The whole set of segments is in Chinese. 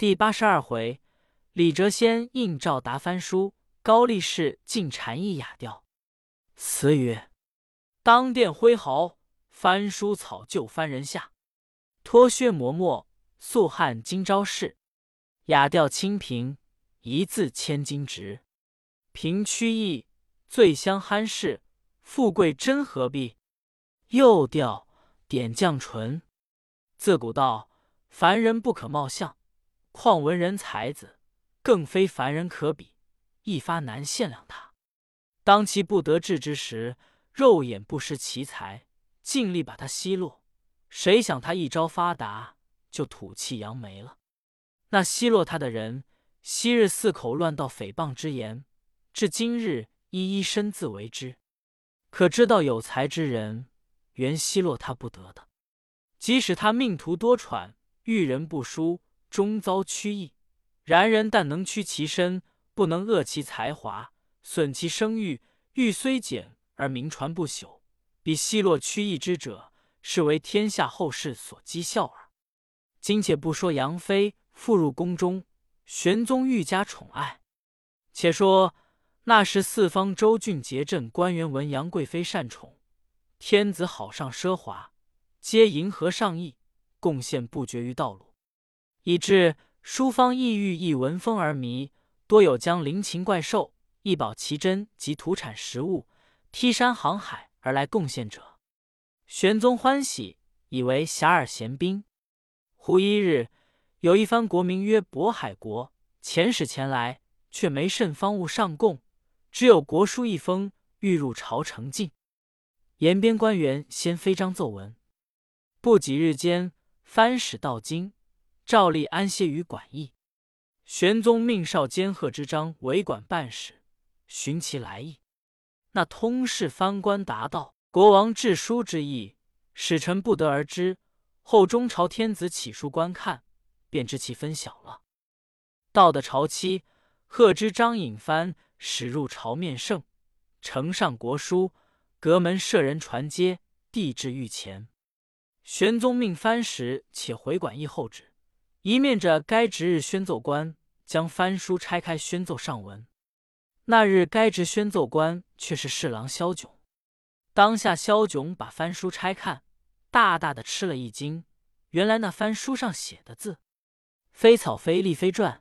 第八十二回，李谪仙应召答翻书，高力士进禅意雅调。词曰：当殿挥毫，翻书草就翻人下。脱靴磨墨，素汗今朝事。雅调清平，一字千金值。凭曲意，醉香酣事。富贵真何必？又调点绛唇。自古道，凡人不可貌相，况文人才子，更非凡人可比，一发难限量他。当其不得志之时，肉眼不识其才，尽力把他奚落。谁想他一朝发达，就吐气扬眉了。那奚落他的人，昔日四口乱道诽谤之言，至今日一一身自为之。可知道有才之人，原奚落他不得的。即使他命途多舛，遇人不淑，终遭屈意。然人但能屈其身，不能恶其才华，损其声誉。誉虽减，而名传不朽。比奚落屈意之者，是为天下后世所讥笑耳。今且不说杨妃复入宫中，玄宗愈加宠爱，且说。那时四方州郡节镇官员闻杨贵妃善宠，天子好上奢华，皆迎合上意，贡献不绝于道路，以致书方异域亦闻风而迷，多有将灵禽怪兽、异宝奇珍及土产食物、梯山航海而来贡献者。玄宗欢喜，以为遐迩贤宾。忽一日，有一番国名曰渤海国，遣使前来，却没甚方物上贡。只有国书一封，欲入朝呈进。延边官员先飞章奏闻。不几日间，藩使到京，照例安歇于馆驿。玄宗命少监贺知章为馆办事，寻其来意。那通事藩官答道：“国王致书之意，使臣不得而知。后中朝天子起书观看，便知其分晓了。”到的朝期，贺知章引藩。使入朝面圣，呈上国书，阁门设人传接，递至御前。玄宗命藩使且回馆驿候旨，一面着该值日宣奏官将藩书拆开宣奏上文。那日该值宣奏官却是侍郎萧炯。当下萧炯把藩书拆看，大大的吃了一惊。原来那番书上写的字，非草非隶非篆，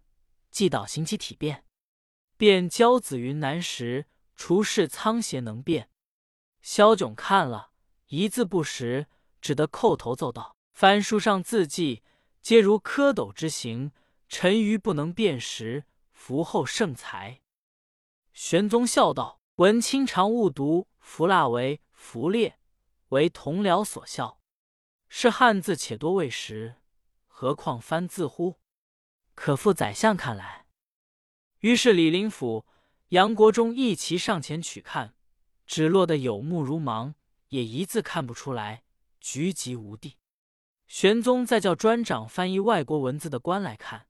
既导行其体变。便教子云难识，除是苍颉能辨。萧炯看了一字不识，只得叩头奏道：“翻书上字迹，皆如蝌蚪之形，沉鱼不能辨识，伏后圣才。”玄宗笑道：“文清常误读符蜡为符列，为同僚所笑。是汉字且多未识，何况翻字乎？可复宰相看来。”于是李林甫、杨国忠一齐上前取看，只落得有目如盲，也一字看不出来，局极无地。玄宗再叫专掌翻译外国文字的官来看，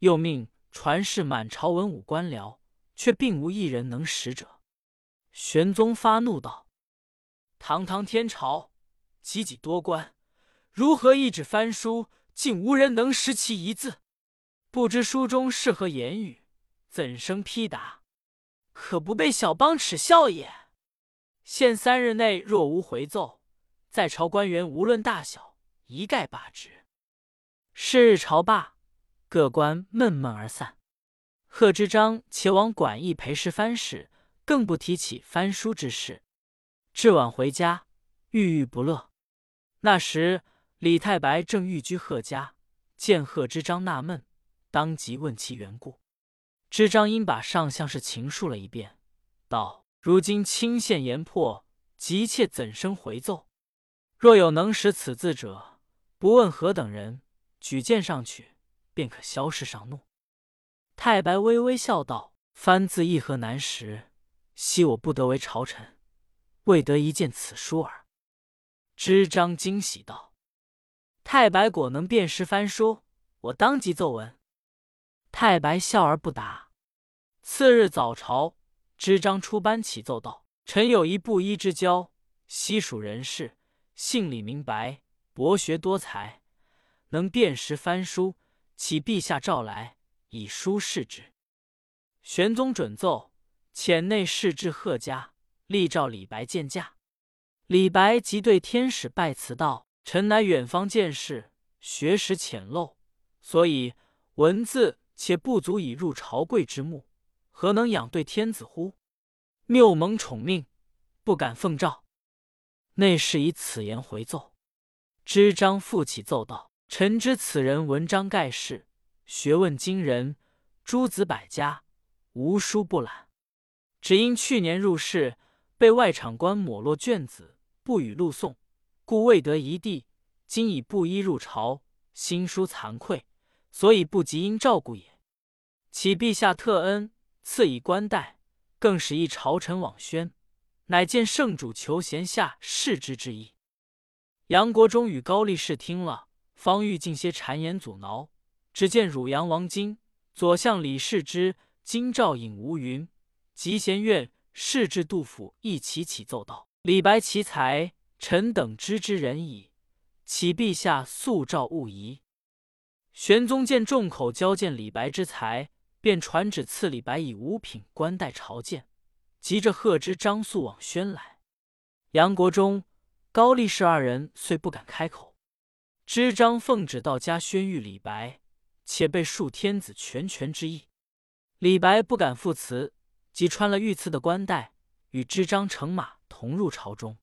又命传世满朝文武官僚，却并无一人能识者。玄宗发怒道：“堂堂天朝，几几多官，如何一纸翻书，竟无人能识其一字？不知书中是何言语？”怎生批答？可不被小邦耻笑也！限三日内若无回奏，在朝官员无论大小，一概罢职。是日朝罢，各官闷闷而散。贺知章且往馆驿陪侍藩使，更不提起翻书之事。至晚回家，郁郁不乐。那时李太白正寓居贺家，见贺知章纳闷，当即问其缘故。知章因把上相事情述了一遍，道：“如今清县言破，急切怎生回奏？若有能识此字者，不问何等人，举荐上去，便可消世上怒。”太白微微笑道：“番字亦何难识？惜我不得为朝臣，未得一见此书耳。”知章惊喜道：“太白果能辨识番书，我当即奏闻。”太白笑而不答。次日早朝，知章出班启奏道：“臣有一布衣之交，西蜀人士，姓李名白，博学多才，能辨识翻书，启陛下诏来，以书示之。”玄宗准奏，遣内侍至贺家，立召李白见驾。李白即对天使拜辞道：“臣乃远方见识，学识浅陋，所以文字且不足以入朝贵之目，何能仰对天子乎？谬蒙宠命，不敢奉诏。”内侍以此言回奏。知章复起奏道：“臣知此人文章盖世，学问惊人，诸子百家，无书不览。只因去年入仕，被外场官抹落卷子，不予录诵，故未得一地。今已布衣入朝，心殊惭愧，所以不及应照顾也。启陛下特恩，赐以冠带，更使一朝臣往宣，乃见圣主求贤下士之之意。”杨国忠与高力士听了，方欲进些谗言阻挠，只见汝阳王经、左相李世之、京兆尹吴云、集贤院侍至杜甫一起起奏道：“李白奇才，臣等知之人矣。启陛下速召勿疑。”玄宗见众口交见李白之才，便传旨赐李白以五品官带朝见，急着贺知张素往宣来。杨国忠。高力士二人虽不敢开口。知章奉旨到家宣谕李白，且备恕天子全权之意。李白不敢赴辞，即穿了御赐的冠带，与知章乘马同入朝中。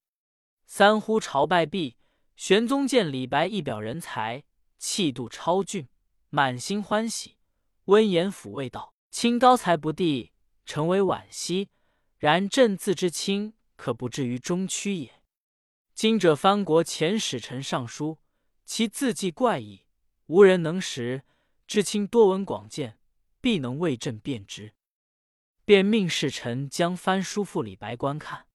三呼朝拜毕，玄宗见李白一表人才，气度超俊，满心欢喜，温言抚慰道：“卿高才不第，诚为惋惜。然朕自知卿可不至于中屈也。”今者藩国前使臣上书，其字迹怪异，无人能识。知卿多闻广见，必能为朕辨之。便命使臣将藩书付李白观看。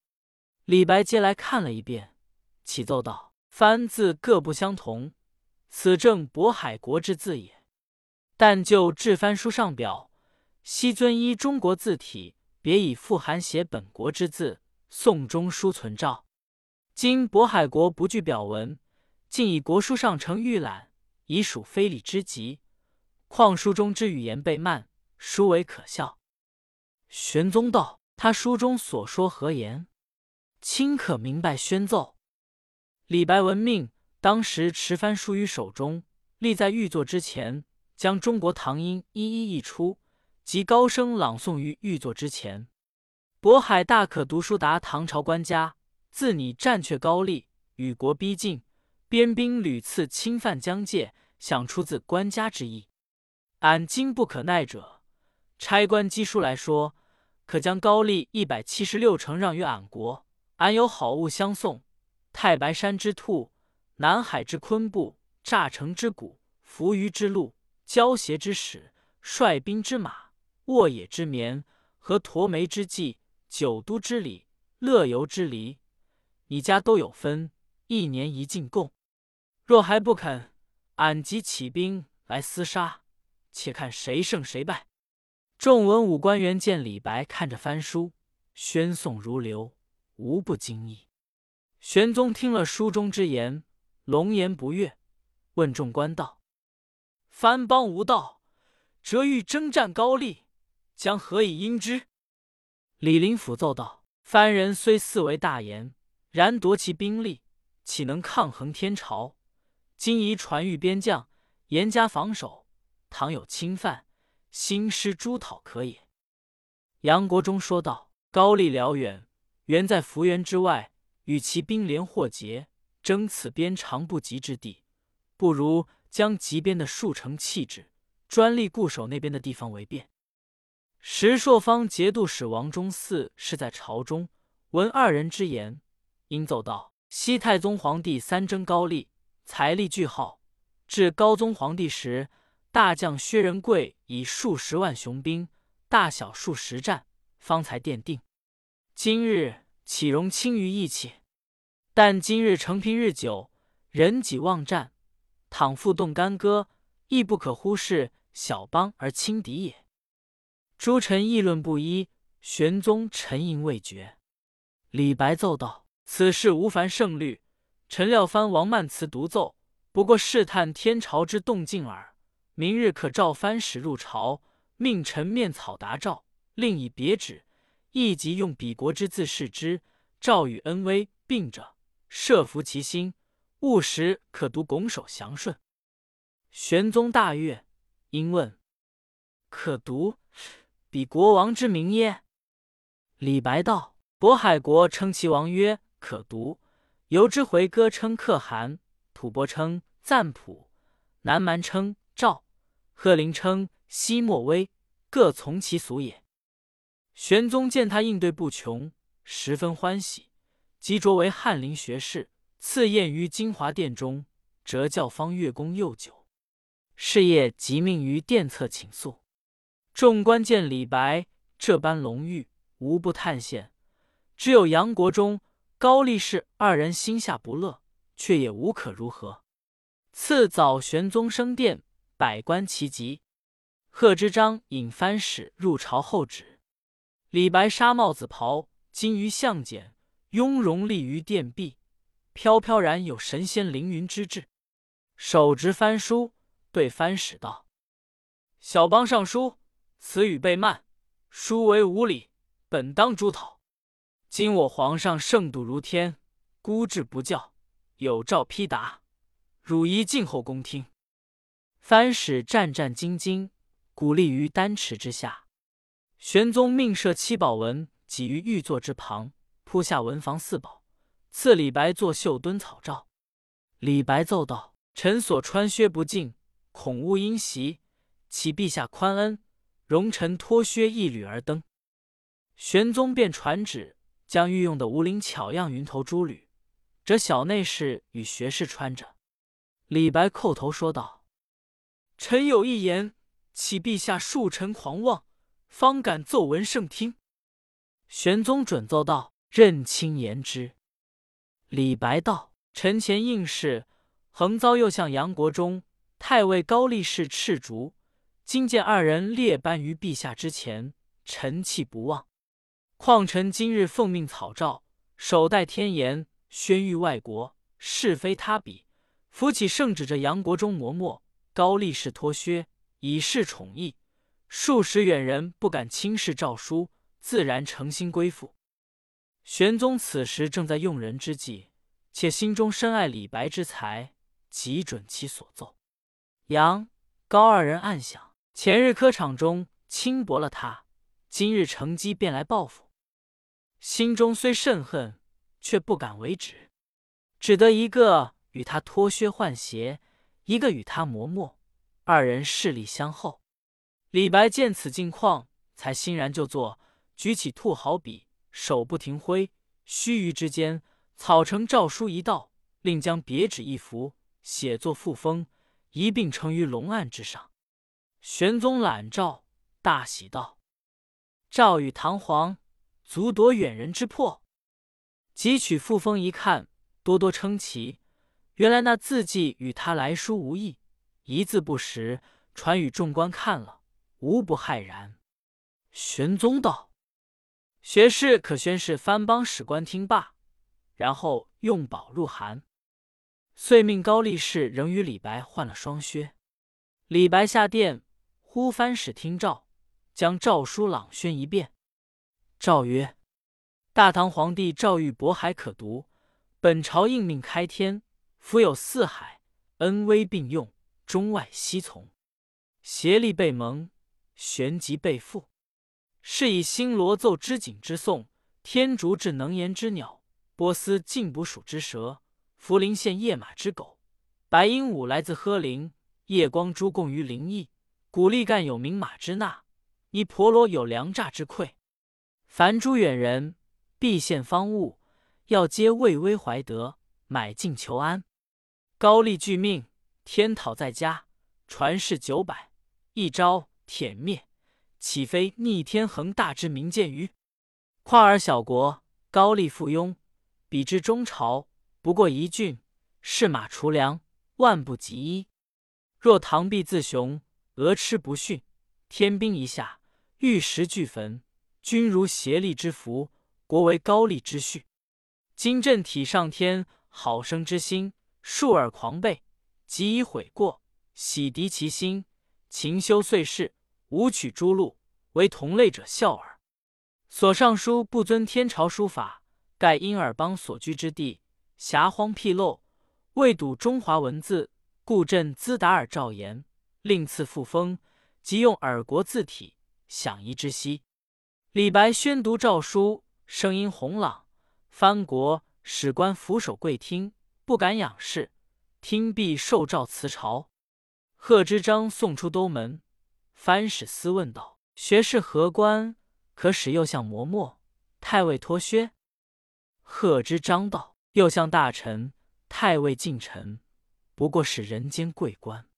李白接来看了一遍，启奏道：“藩字各不相同，此正渤海国之字也。但就制藩书上表，悉遵依中国字体，别以复函写本国之字，宋中书存照。”今渤海国不具表文，竟以国书上呈御览，已属非礼之极。况书中之语言被慢，殊为可笑。玄宗道：“他书中所说何言？卿可明白宣奏。”李白闻命，当时持番书于手中，立在御座之前，将中国唐音一一译出，即高声朗诵于御座之前。渤海大可读书达唐朝官家。自拟战却高丽，与国逼近，边兵屡次侵犯疆界，想出自官家之意。俺今不可奈者，差官赍书来说，可将高丽一百七十六城让于俺国，俺有好物相送：太白山之兔，南海之昆布，乍城之鼓，扶余之鹿，胶鞋之矢，率兵之马，沃野之棉，和驼眉之计，九都之礼，乐游之梨。你家都有分，一年一进贡。若还不肯，俺即起兵来厮杀，且看谁胜谁败。众文武官员见李白看着翻书，宣颂如流，无不惊异。玄宗听了书中之言，龙颜不悦，问众官道：“藩邦无道，折欲征战高丽，将何以应之？”李林甫奏道：“藩人虽四为大言。”然夺其兵力，岂能抗衡天朝？今宜传谕边将，严加防守。倘有侵犯，兴师诸讨可也。杨国忠说道：“高丽辽远，原在福原之外，与其兵连或结，争此边长不及之地，不如将极边的数城弃置，专力固守那边的地方为便。”石朔方节度使王忠嗣是在朝中，闻二人之言。应奏道：“西太宗皇帝三征高丽，财力巨耗。至高宗皇帝时，大将薛仁贵以数十万雄兵，大小数十战，方才奠定。今日岂容轻于义气？但今日承平日久，人己忘战，倘复动干戈，亦不可忽视小邦而轻敌也。”诸臣议论不一，玄宗沉吟未决。李白奏道。此事无凡胜虑，臣料藩王曼辞独奏，不过试探天朝之动静耳。明日可召藩使入朝，命臣面草答诏，另以别旨，亦即用彼国之字示之。诏与恩威并者，设服其心，务时可读拱手降顺。”玄宗大悦，因问：“可读彼国王之名耶？”李白道：“渤海国称其王曰可读，游之回歌称可汗，吐蕃称赞普，南蛮称赵，贺陵称西莫威，各从其俗也。”玄宗见他应对不穷，十分欢喜，即擢为翰林学士，赐宴于金华殿中，折教方乐功又酒。是夜即命于殿侧请宿，众官见李白这般龙玉，无不叹羡。只有杨国忠、高力士二人心下不乐，却也无可如何。次早，玄宗升殿，百官齐集。贺知章引藩使入朝候旨。李白纱帽子袍，金鱼项简，雍容立于殿壁，飘飘然有神仙凌云之志，手执翻书。对藩使道：“小邦上书，此语被慢，书为无礼，本当诛讨。今我皇上圣度如天，孤志不教，有诏批答，汝宜静候公听。”藩使战战兢兢，鼓立于丹池之下。玄宗命设七宝文几于御座之旁，铺下文房四宝，赐李白作绣墩草诏。李白奏道：“臣所穿靴不净。”恐误因袭，启陛下宽恩，容臣脱靴一履而登。玄宗便传旨，将御用的无领巧样云头珠履，折小内侍与学士穿着。李白叩头说道：“臣有一言，启陛下恕臣狂妄，方敢奏闻圣听。”玄宗准奏道：“任卿言之。”李白道：“臣前应试，横遭右相杨国忠。”太尉高力士赤足，今见二人列班于陛下之前，臣气不忘。况臣今日奉命草诏，首戴天颜，宣谕外国，是非他比。扶起圣旨，着杨国忠磨墨，高力士脱靴，以示宠意。数十远人不敢轻视诏书，自然诚心归附。玄宗此时正在用人之际，且心中深爱李白之才，极准其所奏。杨高二人暗想：前日科场中轻薄了他，今日乘机便来报复。心中虽甚恨，却不敢为止，只得一个与他脱靴换鞋，一个与他磨墨，二人势力相厚。李白见此境况，才欣然就坐，举起兔毫笔，手不停挥，须臾之间，草成诏书一道，另将别纸一幅，写作复封。一并呈于龙案之上。玄宗览诏，大喜道：“诏与堂皇，足夺远人之魄。”汲取复封一看，多多称奇。原来那字迹与他来书无异，一字不识，传与众官看了，无不骇然。玄宗道：“学士可宣示藩邦史官听罢，然后用宝入函。”遂命高力士仍与李白换了双靴。李白下殿，呼藩使听诏，将诏书朗宣一遍。诏曰：“大唐皇帝诏谕渤海可读，本朝应命开天，福有四海，恩威并用，中外悉从，协力备盟，旋即备赋。是以新罗奏织锦之颂，天竺至能言之鸟，波斯进捕鼠之蛇。”福陵县夜马之狗，白鹦鹉来自呵陵，夜光珠供于灵异，古力干有名马之纳，一婆罗有良诈之愧。凡诸远人，必献方物，要皆畏威怀德，买进求安。高丽具命，天讨在家，传世九百，一朝殄灭，岂非逆天恒大之明鉴于？况尔小国，高丽附庸，比之中朝。不过一郡，是马除粮，万不及一。若唐臂自雄，俄吃不逊，天兵一下，玉石俱焚，君如协力之福，国为高丽之序。今朕体上天好生之心，恕尔狂悖，即以悔过，洗涤其心，勤修岁事，无取诸路，为同类者笑耳。所上书不遵天朝书法，盖因尔邦所居之地狭荒僻陋，未睹中华文字，故朕兹达尔诏言，令赐复封，即用尔国字体，享一之息。李白宣读诏书，声音洪朗，藩国史官俯首跪听，不敢仰视，听毕受诏辞朝。贺知章送出兜门，藩使私问道：“学士何官？可使右相磨墨，太尉脱靴？”贺知章道：“右相大臣，太尉近臣，不过是人间贵官。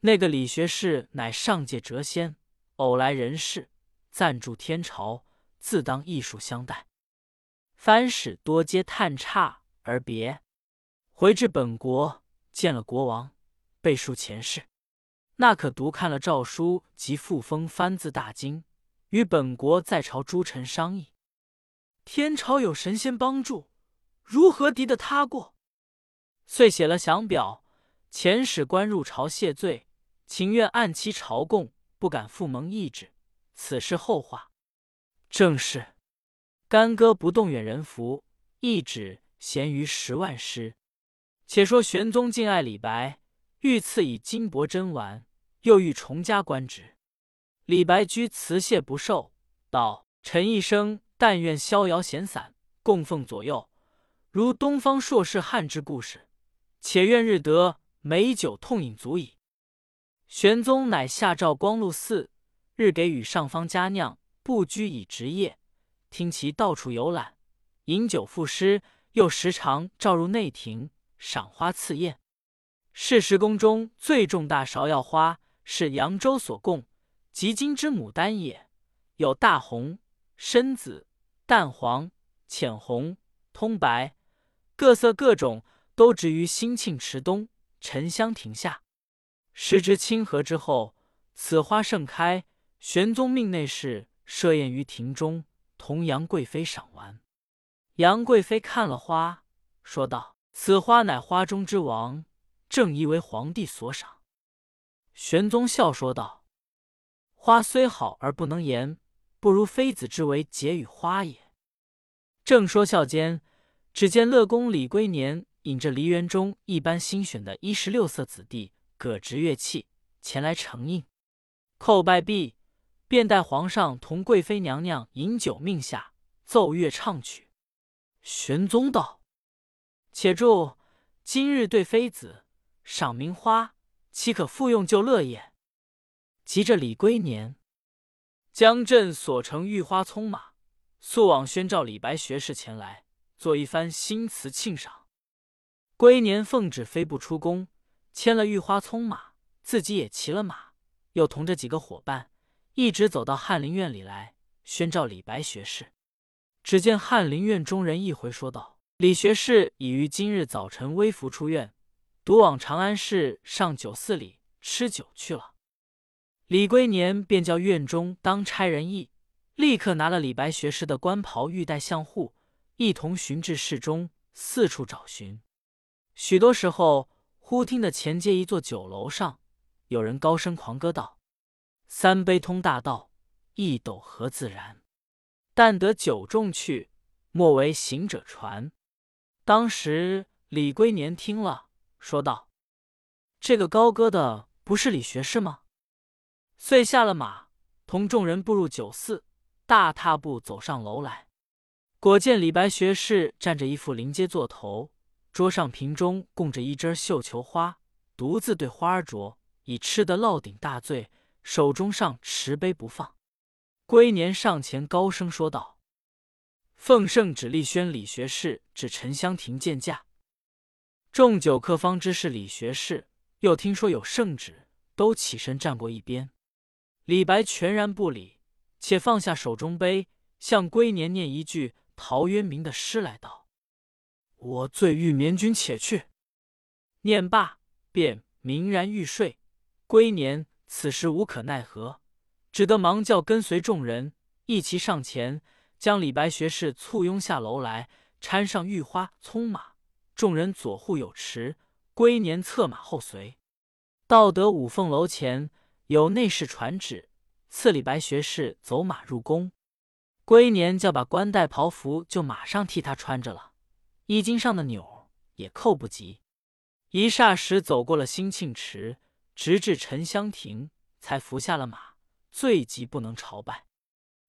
那个李学士乃上界谪仙，偶来人世。”暂住天朝，自当艺术相待。藩使多皆叹差而别，回至本国，见了国王，背述前世。那可读看了诏书及复封藩字，大惊，与本国在朝诸臣商议：天朝有神仙帮助，如何敌得他过？遂写了降表，遣使官入朝谢罪，情愿按期朝贡，不敢复蒙懿旨。此事后话，正是干戈不动远人扶，一指咸于十万师。且说玄宗敬爱李白，欲赐以金帛珍玩，又欲重加官职。李白居辞谢不受，道：“臣一生但愿逍遥闲散，供奉左右，如东方朔氏汉之故事。且愿日得美酒痛饮足矣。”玄宗乃下诏光禄寺。日给予上方佳酿，不拘以职业，听其到处游览，饮酒赋诗，又时常召入内廷，赏花赐宴。是时宫中最重大芍药花，是扬州所供，即今之牡丹也。有大红、深紫、淡黄、浅红、通白，各色各种，都植于兴庆池东沉香亭下。时值清河之后，此花盛开。玄宗命内侍设宴于庭中，同杨贵妃赏玩。杨贵妃看了花，说道：“此花乃花中之王，正宜为皇帝所赏。”玄宗笑说道：“花虽好而不能言，不如妃子之为解与花也。”正说笑间，只见乐公李龟年引着梨园中一般新选的一十六色子弟，各执乐器前来承应，叩拜毕。便带皇上同贵妃娘娘饮酒，命下奏乐唱曲。玄宗道：“且住，今日对妃子赏名花，岂可复用旧乐也？”急着李龟年将朕所乘玉花葱马，速往宣召李白学士前来，做一番新词庆赏。龟年奉旨飞步出宫，牵了玉花葱马，自己也骑了马，又同着几个伙伴。一直走到翰林院里来，宣召李白学士。只见翰林院中人一回说道：“李学士已于今日早晨微服出院，独往长安市上酒肆里吃酒去了。”李龟年便叫院中当差人役，立刻拿了李白学士的官袍、玉带、相护，一同寻至市中，四处找寻。许多时候，忽听得前街一座酒楼上有人高声狂歌道。三杯通大道，一斗何自然？但得酒中去，莫为行者传。当时李龟年听了，说道：“这个高歌的不是李学士吗？”遂下了马，同众人步入酒肆，大踏步走上楼来。果见李白学士站着一副临街座头，桌上瓶中供着一枝绣球花，独自对花儿酌，已吃得落顶大醉。手中上持杯不放，龟年上前高声说道：“奉圣旨立宣李学士至沉香亭见驾。”众酒客方知是李学士，又听说有圣旨，都起身站过一边。李白全然不理，且放下手中杯，向龟年念一句陶渊明的诗来道：“我醉欲眠君且去。”念罢，便明然欲睡。龟年。此时无可奈何，只得忙叫跟随众人一齐上前，将李白学士簇拥下楼来，搀上玉花葱马。众人左护有持，龟年策马后随，到得五凤楼前，有内侍传旨，赐李白学士走马入宫。龟年叫把冠带袍服，就马上替他穿着了，衣襟上的钮也扣不及。一霎时走过了兴庆池，直至沉香亭，才伏下了马，最急不能朝拜。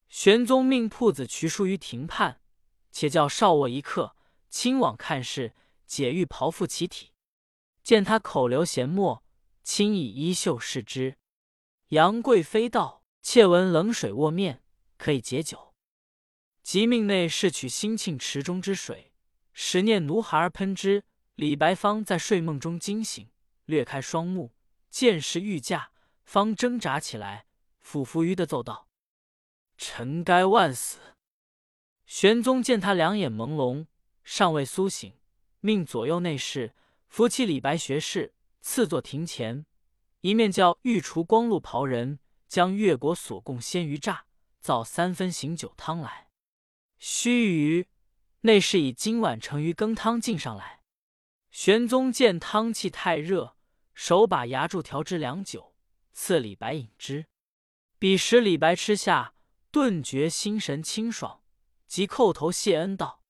玄宗命铺子瞿书于亭畔，且叫少卧一刻，亲往看事，解玉袍服其体。见他口流涎沫，亲以衣袖拭之。杨贵妃道：“妾闻冷水卧面可以解酒。”即命内侍取兴庆池中之水，使念奴孩儿喷之。李白方在睡梦中惊醒，略开双目，见是御驾，方挣扎起来，俯伏于的奏道：“臣该万死。”玄宗见他两眼朦胧，尚未苏醒，命左右内侍扶起李白学士，赐坐庭前，一面叫御厨光禄袍人将越国所供鲜鱼炸造三分醒酒汤来。须臾，内侍以今晚盛鱼羹汤进上来。玄宗见汤气太热，手把牙柱调之良久，赐李白饮之。彼时李白吃下，顿觉心神清爽，即叩头谢恩道：“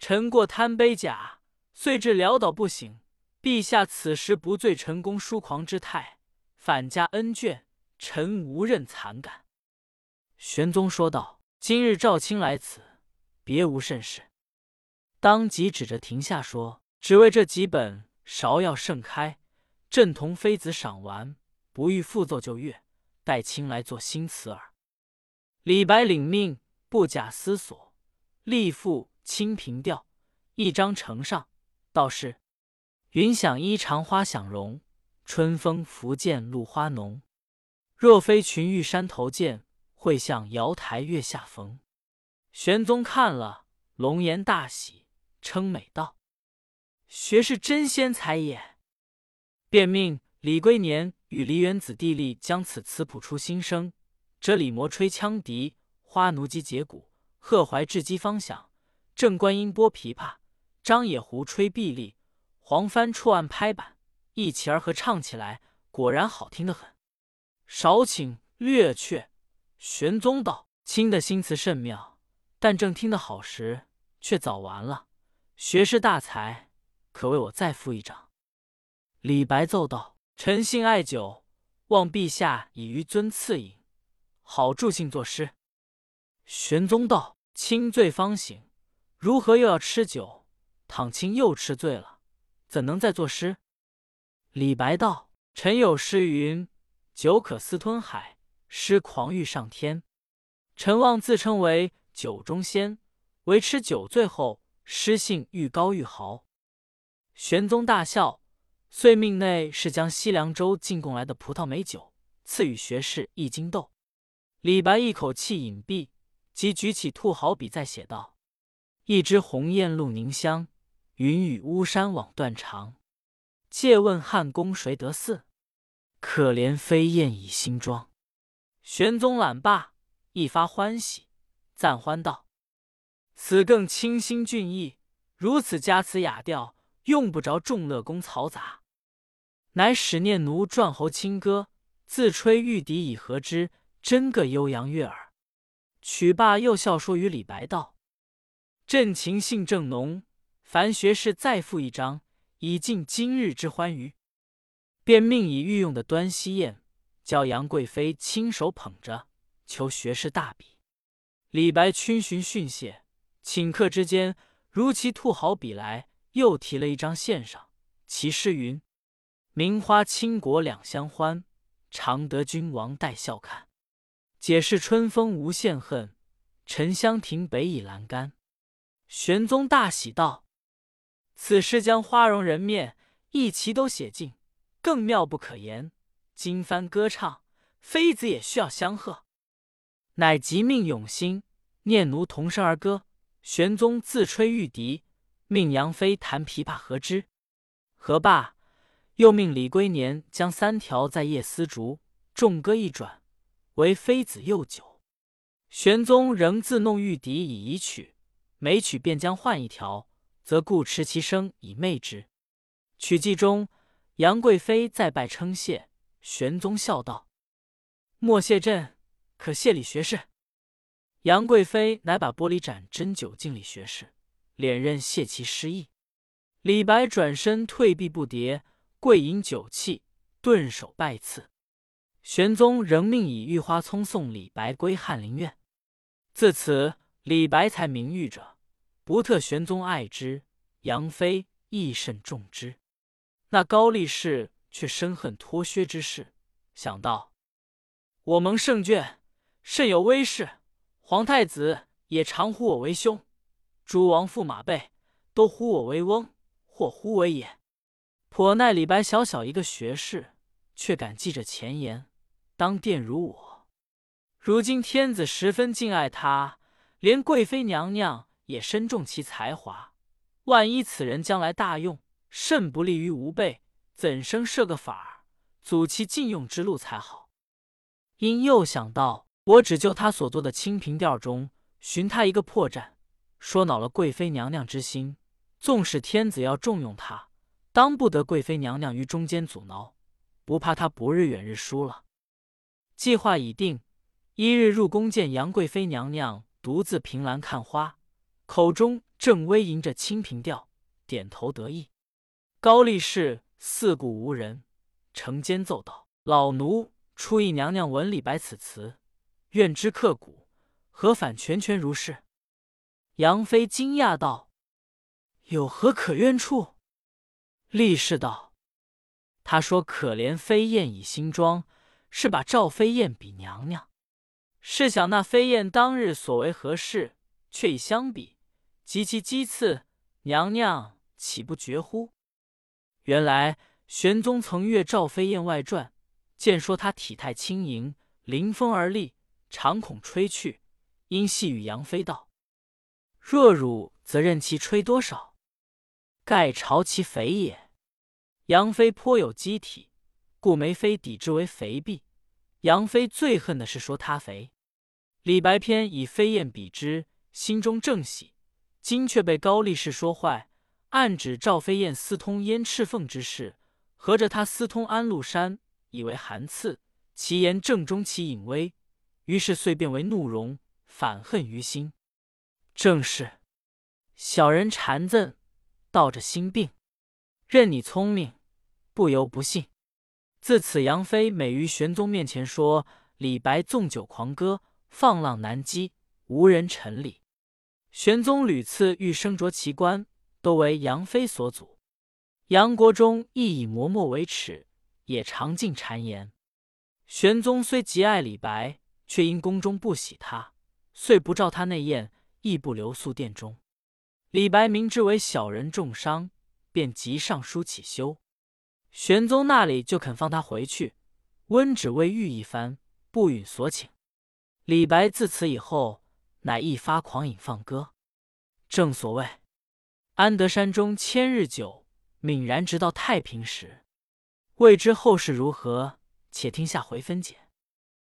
臣过贪杯甲，遂至潦倒不醒。陛下此时不醉臣功疏狂之态，反加恩眷，臣无任惭感。”玄宗说道。今日赵卿来此，别无甚事。当即指着亭下说：“只为这几本芍药盛开，朕同妃子赏玩，不欲复奏旧乐，待卿来作新词耳。”李白领命，不假思索，立赋《清平调》，一张呈上，道是：“云想衣裳花想容，春风拂槛露花浓。若非群玉山头见。”会向瑶台月下逢。玄宗看了，龙颜大喜，称美道：“学士真仙才也。”便命李龟年与梨园子弟立将此词谱出新声。折李摩吹羌笛，花奴击节鼓，贺怀制击方响，郑观音拨琵琶，张野胡吹碧丽，黄帆触案拍板，一齐儿合唱起来，果然好听得很。少顷略却。玄宗道：“卿的新词甚妙，但正听得好时，却早完了。学士大才，可为我再赋一章。”李白奏道：“臣性爱酒，望陛下以余尊赐饮，好助兴作诗。”玄宗道：“卿醉方醒，如何又要吃酒？倘卿又吃醉了，怎能再作诗？”李白道：“臣有诗云：‘酒可思吞海。’”诗狂欲上天，臣望自称为酒中仙，唯吃酒醉后，诗性愈高愈豪。玄宗大笑，遂命内侍将西凉州进贡来的葡萄美酒赐予学士一斤豆。李白一口气饮毕，即举起兔毫笔再写道：“一枝红艳露凝香，云雨巫山枉断肠。借问汉宫谁得似？可怜飞燕倚新妆。”玄宗览罢，一发欢喜，赞欢道：“此更清新俊逸，如此佳词雅调，用不着众乐工嘈杂，乃使念奴撰喉清歌，自吹玉笛以和之，真个悠扬悦耳。”曲罢，又笑说于李白道：“朕情性正浓，凡学士再赋一章，以尽今日之欢愉。”便命以御用的端西砚。叫杨贵妃亲手捧着，求学士大笔。李白逡巡训谢，顷刻之间，如其吐毫笔来，又提了一张献上。其诗云：“名花倾国两相欢，常得君王带笑看。解释春风无限恨，沉香亭北倚阑干。”玄宗大喜道：“此诗将花容人面一齐都写尽，更妙不可言。”金帆歌唱，妃子也需要相和，乃即命永兴、念奴同声而歌，玄宗自吹玉笛，命杨妃弹琵琶和之。和罢，又命李龟年将三条在夜丝竹，众歌一转，为妃子诱酒。玄宗仍自弄玉笛以移曲，每曲便将换一条，则故持其声以媚之。曲记中，杨贵妃再拜称谢。玄宗笑道：“莫谢朕，可谢李学士。杨贵妃乃把玻璃盏斟酒敬李学士，脸认谢其失意。李白转身退避不迭，跪饮酒器，顿首拜赐。玄宗仍命以玉花葱送李白归翰林院。自此，李白才名誉者，不特玄宗爱之，杨妃亦甚重之。那高力士却深恨脱靴之事，想到我蒙圣眷，甚有威势，皇太子也常呼我为兄，诸王驸马辈都呼我为翁，或呼为爷。颇奈李白小小一个学士，却敢记着前言，当殿如我。如今天子十分敬爱他，连贵妃娘娘也深重其才华。万一此人将来大用，甚不利于吾辈，怎生设个法儿阻其禁用之路才好？因又想到，我只就他所做的《清平调》中寻他一个破绽，说恼了贵妃娘娘之心。纵使天子要重用他，当不得贵妃娘娘于中间阻挠，不怕她不日远日输了。计划已定，一日入宫见杨贵妃娘娘独自凭栏看花，口中正微吟着《清平调》，点头得意。高力士四顾无人，承间奏道：“老奴初意娘娘闻李白此词，愿之刻骨，何反全全如是？”杨妃惊讶道：“有何可怨处？”力士道：“他说可怜飞燕倚新妆，是把赵飞燕比娘娘。试想那飞燕当日所为何事，却已相比，及其讥刺娘娘，岂不绝乎？”原来玄宗曾阅赵飞燕外传，见说她体态轻盈，临风而立，常恐吹去，因细语杨妃道：“若汝则任其吹多少，盖朝其肥也。”杨妃颇有机体，故梅妃抵之为肥婢。杨妃最恨的是说她肥。李白偏以飞燕比之，心中正喜，今却被高力士说坏。暗指赵飞燕私通燕赤凤之事，合着他私通安禄山，以为寒刺，其言正中其隐微，于是遂变为怒容，反恨于心。正是小人馋赠，道着心病。任你聪明，不由不信。自此，杨妃每于玄宗面前说李白纵酒狂歌，放浪难羁，无人臣礼。玄宗屡次欲升擢其官。都为杨妃所阻，杨国忠亦以嬷嬷为耻，也常进谗言。玄宗虽极爱李白，却因宫中不喜他，遂不召他内宴，亦不留宿殿中。李白明知为小人重伤，便急上书乞休。玄宗那里就肯放他回去，温旨未谕一番，不允所请。李白自此以后，乃一发狂饮放歌。正所谓。安得山中千日酒，泯然直到太平时。未知后事如何，且听下回分解。